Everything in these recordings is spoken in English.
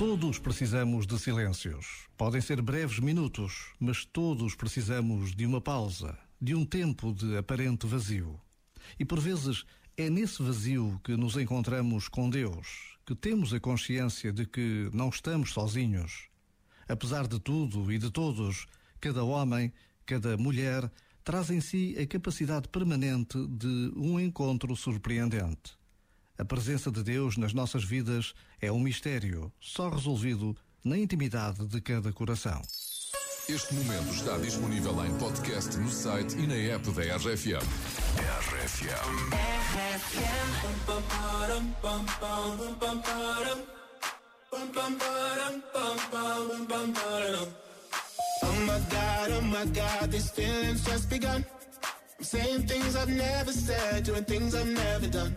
Todos precisamos de silêncios. Podem ser breves minutos, mas todos precisamos de uma pausa, de um tempo de aparente vazio. E por vezes é nesse vazio que nos encontramos com Deus, que temos a consciência de que não estamos sozinhos. Apesar de tudo e de todos, cada homem, cada mulher traz em si a capacidade permanente de um encontro surpreendente. A presença de Deus nas nossas vidas é um mistério, só resolvido na intimidade de cada coração. Este momento está disponível em podcast no site e na app da RFM. RFM. Oh my god, oh my god, these feelings just begun. I'm saying things I've never said, doing things I've never done.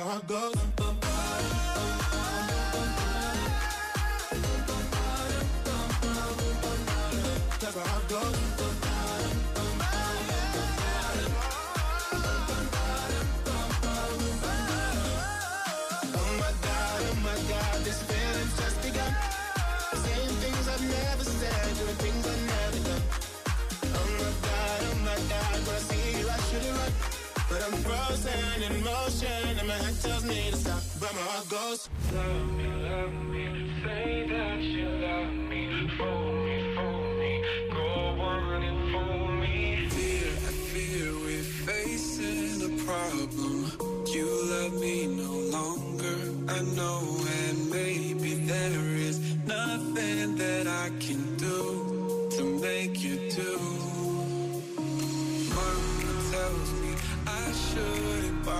how it goes. I'm frozen in motion, and my head tells me to stop, but my heart goes. Love me, love me, say that you love me. Fool me, fool me, go on and fool me. fear, I fear we're facing a problem. You love me no longer, I know, and maybe there